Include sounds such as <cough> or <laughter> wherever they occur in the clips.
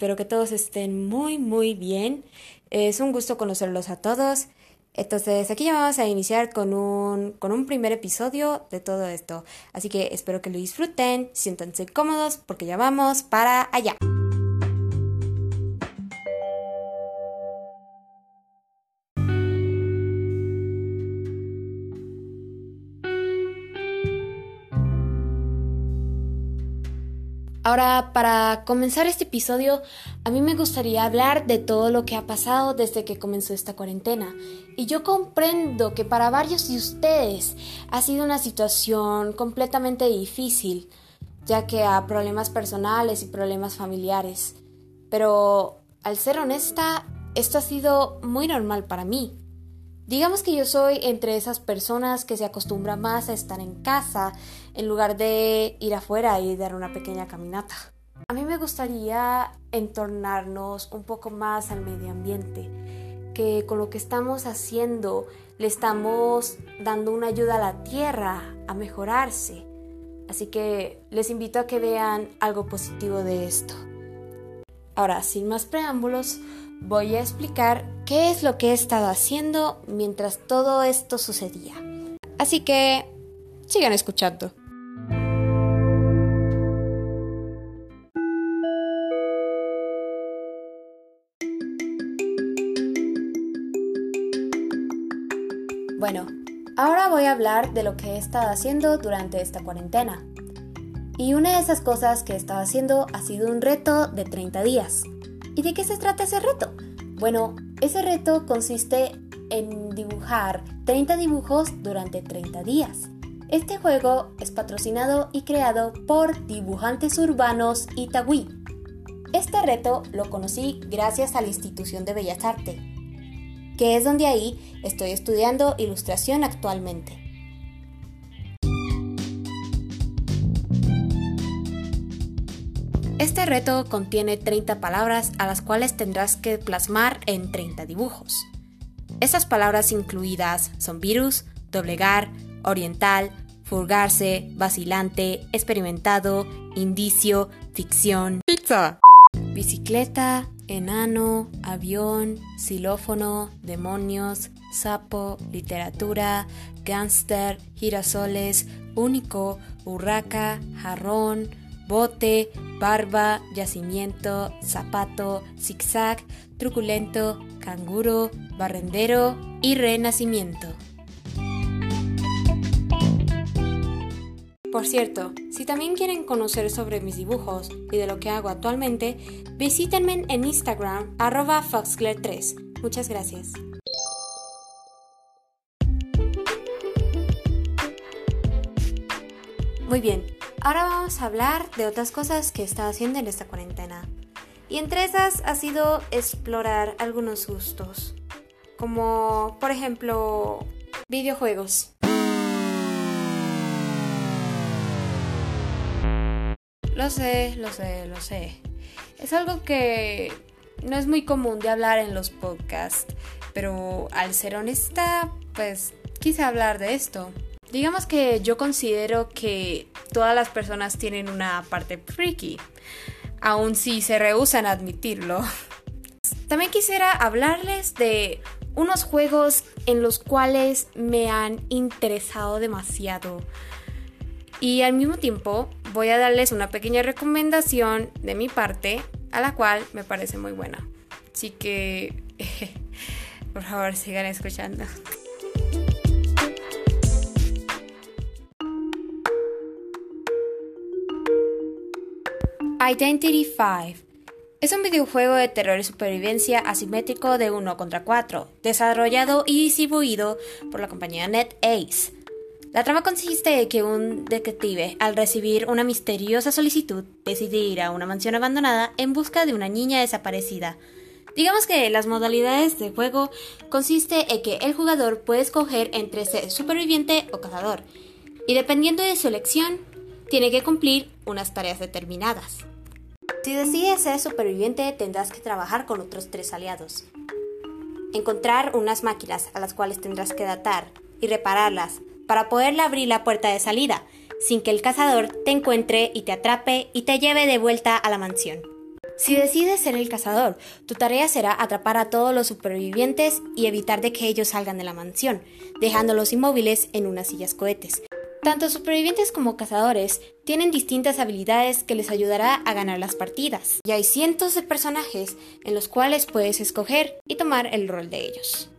espero que todos estén muy muy bien. Es un gusto conocerlos a todos. Entonces aquí ya vamos a iniciar con un, con un primer episodio de todo esto. Así que espero que lo disfruten, siéntanse cómodos porque ya vamos para allá. Ahora, para comenzar este episodio, a mí me gustaría hablar de todo lo que ha pasado desde que comenzó esta cuarentena. Y yo comprendo que para varios de ustedes ha sido una situación completamente difícil, ya que a problemas personales y problemas familiares. Pero, al ser honesta, esto ha sido muy normal para mí. Digamos que yo soy entre esas personas que se acostumbran más a estar en casa en lugar de ir afuera y dar una pequeña caminata. A mí me gustaría entornarnos un poco más al medio ambiente, que con lo que estamos haciendo le estamos dando una ayuda a la tierra a mejorarse. Así que les invito a que vean algo positivo de esto. Ahora, sin más preámbulos, voy a explicar qué es lo que he estado haciendo mientras todo esto sucedía. Así que sigan escuchando. Bueno, ahora voy a hablar de lo que he estado haciendo durante esta cuarentena. Y una de esas cosas que he estado haciendo ha sido un reto de 30 días. ¿Y de qué se trata ese reto? Bueno, ese reto consiste en dibujar 30 dibujos durante 30 días. Este juego es patrocinado y creado por Dibujantes Urbanos Itagüí. Este reto lo conocí gracias a la institución de Bellas Artes, que es donde ahí estoy estudiando ilustración actualmente. Este reto contiene 30 palabras a las cuales tendrás que plasmar en 30 dibujos. Esas palabras incluidas son virus, doblegar, oriental, furgarse, vacilante, experimentado, indicio, ficción, pizza, bicicleta, enano, avión, xilófono, demonios, sapo, literatura, gánster, girasoles, único, urraca, jarrón, bote, barba, yacimiento, zapato, zigzag, truculento, canguro, barrendero y renacimiento. Por cierto, si también quieren conocer sobre mis dibujos y de lo que hago actualmente, visítenme en Instagram arroba foxclair3. Muchas gracias. Muy bien, Ahora vamos a hablar de otras cosas que he estado haciendo en esta cuarentena. Y entre esas ha sido explorar algunos gustos. Como por ejemplo videojuegos. Lo sé, lo sé, lo sé. Es algo que no es muy común de hablar en los podcasts, pero al ser honesta, pues quise hablar de esto. Digamos que yo considero que todas las personas tienen una parte freaky, aun si se rehusan a admitirlo. <laughs> También quisiera hablarles de unos juegos en los cuales me han interesado demasiado. Y al mismo tiempo voy a darles una pequeña recomendación de mi parte, a la cual me parece muy buena. Así que, <laughs> por favor, sigan escuchando. Identity 5 es un videojuego de terror y supervivencia asimétrico de 1 contra 4, desarrollado y distribuido por la compañía NetAce. La trama consiste en que un detective, al recibir una misteriosa solicitud, decide ir a una mansión abandonada en busca de una niña desaparecida. Digamos que las modalidades de juego consiste en que el jugador puede escoger entre ser superviviente o cazador, y dependiendo de su elección, tiene que cumplir unas tareas determinadas. Si decides ser superviviente, tendrás que trabajar con otros tres aliados. Encontrar unas máquinas a las cuales tendrás que datar y repararlas para poderle abrir la puerta de salida, sin que el cazador te encuentre y te atrape y te lleve de vuelta a la mansión. Si decides ser el cazador, tu tarea será atrapar a todos los supervivientes y evitar de que ellos salgan de la mansión, dejándolos inmóviles en unas sillas cohetes. Tanto supervivientes como cazadores tienen distintas habilidades que les ayudará a ganar las partidas, y hay cientos de personajes en los cuales puedes escoger y tomar el rol de ellos.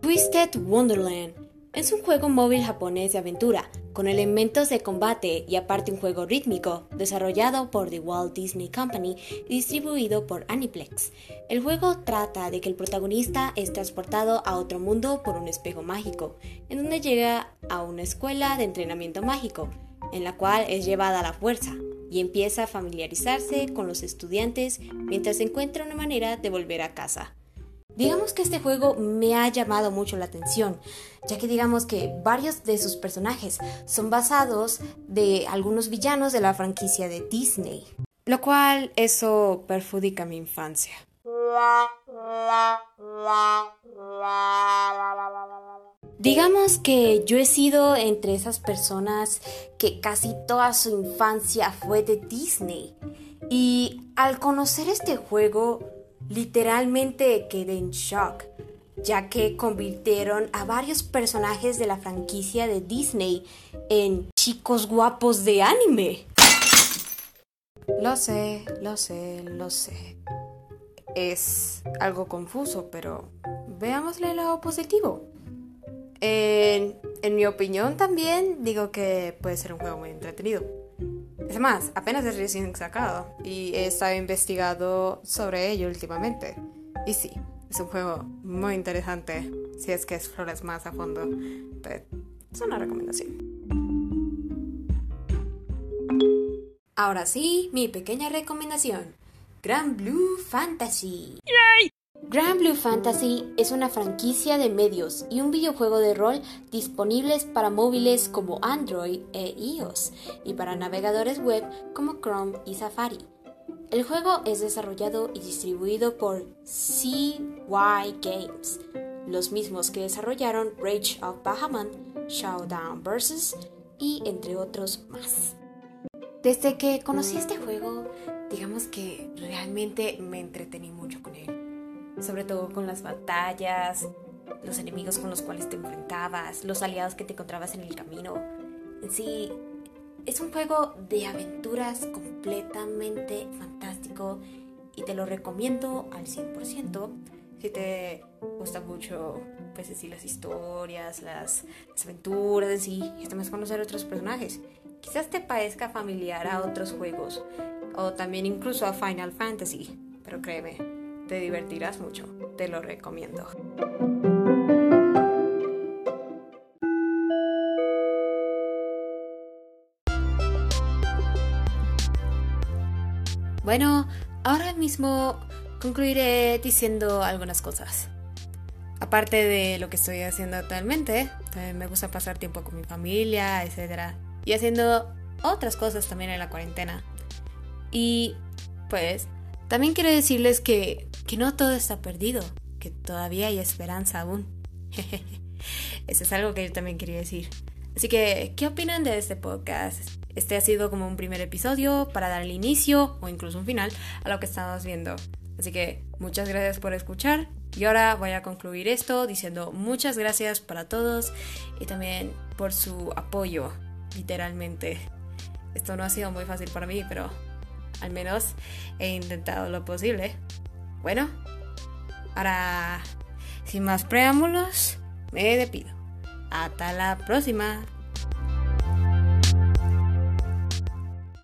Twisted Wonderland es un juego móvil japonés de aventura, con elementos de combate y aparte un juego rítmico, desarrollado por The Walt Disney Company y distribuido por Aniplex. El juego trata de que el protagonista es transportado a otro mundo por un espejo mágico, en donde llega a una escuela de entrenamiento mágico, en la cual es llevada a la fuerza, y empieza a familiarizarse con los estudiantes mientras encuentra una manera de volver a casa. Digamos que este juego me ha llamado mucho la atención, ya que digamos que varios de sus personajes son basados de algunos villanos de la franquicia de Disney, lo cual eso perjudica mi infancia. Digamos que yo he sido entre esas personas que casi toda su infancia fue de Disney. Y al conocer este juego, Literalmente quedé en shock, ya que convirtieron a varios personajes de la franquicia de Disney en chicos guapos de anime. Lo sé, lo sé, lo sé. Es algo confuso, pero veámosle el lado positivo. En, en mi opinión también digo que puede ser un juego muy entretenido. Es más, apenas es recién sacado y he estado investigando sobre ello últimamente. Y sí, es un juego muy interesante si es que explores más a fondo. es una recomendación. Ahora sí, mi pequeña recomendación. Grand Blue Fantasy. Grand Blue Fantasy es una franquicia de medios y un videojuego de rol disponibles para móviles como Android e iOS y para navegadores web como Chrome y Safari. El juego es desarrollado y distribuido por CY Games, los mismos que desarrollaron Rage of Bahamut, Showdown Versus y entre otros más. Desde que conocí este juego, digamos que realmente me entretení mucho con él sobre todo con las batallas, los enemigos con los cuales te enfrentabas, los aliados que te encontrabas en el camino. En sí, es un juego de aventuras completamente fantástico y te lo recomiendo al 100%. Si te gusta mucho, pues las historias, las, aventuras en sí, y además conocer otros personajes. Quizás te parezca familiar a otros juegos o también incluso a Final Fantasy, pero créeme, te divertirás mucho, te lo recomiendo. Bueno, ahora mismo concluiré diciendo algunas cosas. Aparte de lo que estoy haciendo actualmente, me gusta pasar tiempo con mi familia, etc. Y haciendo otras cosas también en la cuarentena. Y pues también quiero decirles que, no todo está perdido, que todavía hay esperanza aún. <laughs> Eso es algo que yo también quería decir. Así que, ¿qué opinan de este podcast? Este ha sido como un primer episodio para dar el inicio o incluso un final a lo que estamos viendo. Así que muchas gracias por escuchar y ahora voy a concluir esto diciendo muchas gracias para todos y también por su apoyo, literalmente. Esto no ha sido muy fácil para mí, pero al menos he intentado lo posible. Bueno, ahora, sin más preámbulos, me despido. Hasta la próxima.